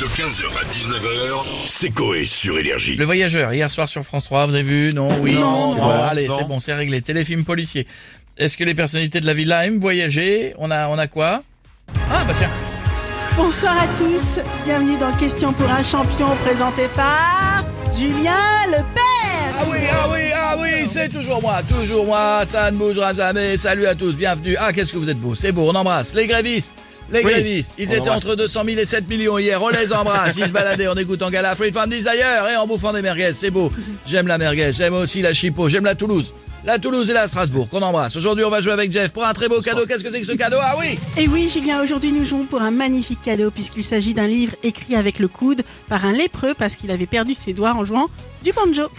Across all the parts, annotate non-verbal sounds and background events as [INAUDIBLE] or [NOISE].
De 15h à 19h, c'est Coé sur Énergie. Le voyageur, hier soir sur France 3, vous avez vu Non, oui, Non, non. allez, c'est bon, c'est réglé. Téléfilm policier. Est-ce que les personnalités de la villa aiment voyager On a, on a quoi Ah bah tiens, Bonsoir à tous, bienvenue dans Question pour un champion présenté par Julien Lepers. ah oui, ah oui, ah oui, c'est toujours moi, toujours moi, ça ne bougera jamais. Salut à tous, bienvenue. Ah, qu'est-ce que vous êtes beaux, c'est beau, on embrasse. Les grévistes, les Oui, grévistes, ils on étaient entre 200 000 et 7 millions hier, on les embrasse. Ils se baladaient en écoutant Gala Free From Desire et en bouffant des merguez, c'est beau. J'aime la merguez, j'aime aussi la chipot, j'aime la Toulouse. La Toulouse et la Strasbourg, qu'on embrasse. Aujourd'hui, on va jouer avec Jeff pour un très beau cadeau. Qu'est-ce que c'est que ce cadeau? Ah oui Et oui Julien, aujourd'hui nous jouons pour un magnifique cadeau puisqu'il s'agit d'un livre écrit avec le coude par un lépreux parce qu'il avait perdu ses doigts en jouant du banjo.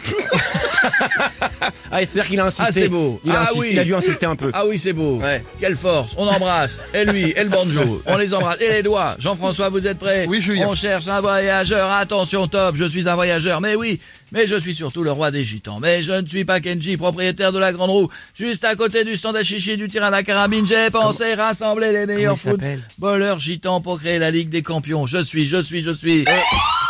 Ah, c'est-à-dire qu'il a insisté. Ah, c'est beau. Il a, Ah, insisté, oui. il a dû insister un peu. Ah oui, c'est beau. Ouais. Quelle force. On embrasse. Et lui, et le banjo. On les embrasse. Et les doigts. Jean-François, vous êtes prêts? Oui, Julien. On cherche un voyageur. Attention, top. Je suis un voyageur. Mais oui. Mais je suis surtout le roi des gitans. Mais je ne suis pas Kenji, propriétaire de la Grande Roue. Juste à côté du stand à chichi du tir à la carabine, j'ai pensé rassembler les meilleurs footballeurs gitans pour créer la Ligue des Campions. Je suis, je suis, je suis.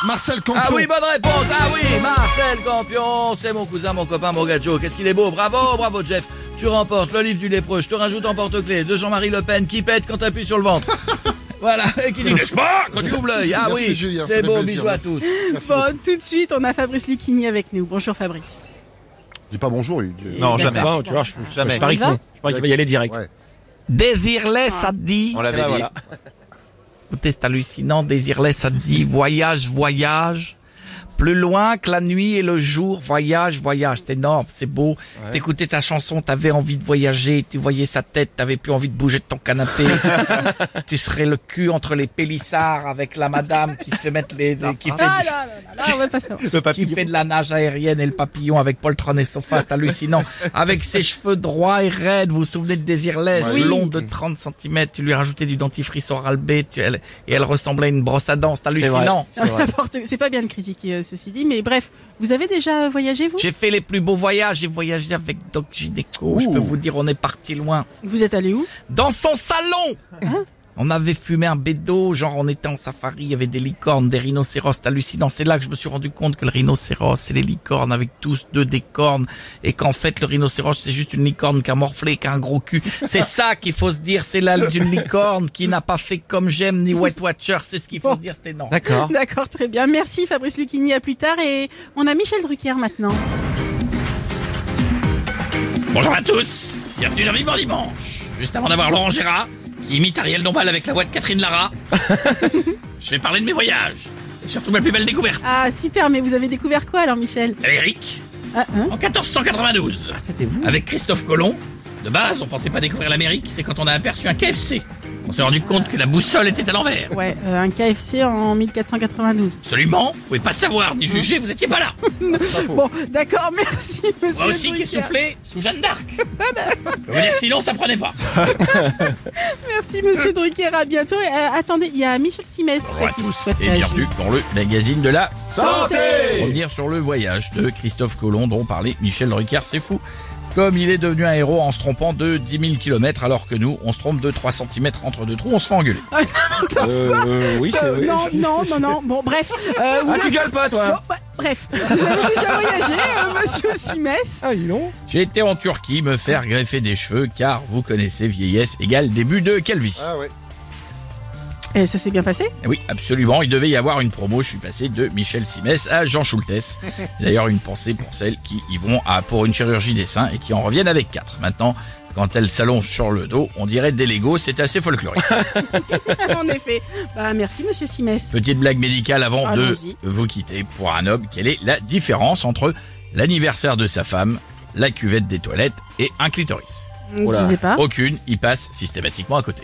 Marcel Campion. Ah oui, bonne réponse. Ah oui, Marcel Campion. C'est mon cousin, mon copain, mon gadjo. Qu'est-ce qu'il est beau. Bravo, bravo, Jeff. Tu remportes le livre du lépreux. Je te rajoute en porte-clés de Jean-Marie Le Pen qui pète quand t'appuies sur le ventre. [LAUGHS] voilà. Et [LAUGHS] qui dit, n'est-ce pas, quand tu ouvres l'œil? Ah Merci, oui, Julien, c'est plaisir, Bisous à tous. Merci Bon, beaucoup. tout de suite on a Fabrice Lucchini avec nous. Bonjour Fabrice. Dis pas bonjour, lui. Dis- Non, jamais. Non, tu vois, je, je, Jamais. je parie va qu'il va y aller direct. Ouais. Désirless, ça te dit. On l'avait ben dit. voilà. Écoutez, c'est hallucinant. Désirless, ça te dit. Voyage, voyage. Plus loin que la nuit et le jour, voyage, voyage. C'est énorme, c'est beau. T'écoutais ta chanson, t'avais envie de voyager, tu voyais sa tête, t'avais plus envie de bouger de ton canapé. [LAUGHS] tu serais le cul entre les pélissards avec la madame qui se fait mettre les, les- qui fait Ah du- là là là là, on va pas savoir. Le qui papillon. fait de la nage aérienne et le papillon avec poltron et sofa, c'est hallucinant. Avec ses cheveux droits et raides, vous vous souvenez de Désirless, Oui. long de 30 cm, tu lui rajoutais du dentifrice Oral B, tu- elle- et elle ressemblait à une brosse à dents, c'est hallucinant. C'est vrai. [LAUGHS] N'importe- C'est pas bien de critiquer euh, ceci dit, mais bref, vous avez déjà voyagé vous? J'ai fait les plus beaux voyages, j'ai voyagé avec Doc Gineco, je peux vous dire, on est parti loin. Vous êtes allé où? Dans son salon. Hein? On avait fumé un bédo, genre on était en safari, il y avait des licornes, des rhinocéros, c'est hallucinant. C'est là que je me suis rendu compte que le rhinocéros et les licornes avec tous deux des cornes et qu'en fait le rhinocéros c'est juste une licorne qui a morflé, qui a un gros cul. C'est ça qu'il faut se dire, c'est là d'une licorne qui n'a pas fait comme j'aime ni White Watcher, c'est ce qu'il faut se dire, c'est non. D'accord. D'accord, très bien. Merci Fabrice Lucchini, à plus tard. Et on a Michel Drucker maintenant. Bonjour à tous, bienvenue dans Vivement Dimanche. Juste avant d'avoir Laurent Gérard, imite Ariel Dombal avec la voix de Catherine Lara, [LAUGHS] je vais parler de mes voyages. Et surtout ma plus belle découverte, Ah, super, mais vous avez découvert quoi alors Michel? l'Amérique, ah, hein? En 1492. C'était vous. Avec Christophe Colomb, de base, on pensait pas découvrir l'Amérique, c'est quand on a aperçu un KFC. On s'est rendu compte que la boussole était à l'envers. Ouais, euh, un KFC en 1492. Absolument, vous pouvez pas savoir ni juger, vous étiez pas là. [LAUGHS] Bon, d'accord, merci monsieur Moi aussi qui ai Drucker. soufflé sous Jeanne d'Arc. [LAUGHS] Je peux vous dire que sinon ça prenait pas. [LAUGHS] Merci monsieur Drucker, à bientôt. Et, euh, attendez, il y a Michel Simès Bonjour à qui tous souhaite et bienvenue dans le magazine de la Santé Revenir sur le voyage de Christophe Colomb dont parlait Michel Ricard, c'est fou. Comme il est devenu un héros en se trompant de 10 000 km alors que nous, on se trompe de 3 cm entre deux trous, on se fait engueuler. [LAUGHS] Euh, oui, c'est vrai. non, non, non, non. Bon, bref. Euh, vous Ah, tu gueules pas, Bon, toi bah, bref, vous avez déjà voyagé, euh, monsieur Simès Ah, dis donc. J'ai été en Turquie me faire greffer des cheveux car vous connaissez vieillesse égale début de calvitie. Ah ouais. Et ça s'est bien passé? Oui, absolument. Il devait y avoir une promo. Je suis passé de Michel Simès à Jean Schultes. [LAUGHS] D'ailleurs, une pensée pour celles qui y vont à, pour une chirurgie des seins et qui en reviennent avec quatre. Maintenant, quand elles s'allongent sur le dos, on dirait des Legos. C'est assez folklorique. [LAUGHS] En effet. Bah, merci monsieur Simès. Petite blague médicale avant de vous quitter pour un homme. Quelle est la différence entre l'anniversaire de sa femme, la cuvette des toilettes et un clitoris? Ne Oula. disais pas. Aucune. Il passe systématiquement à côté.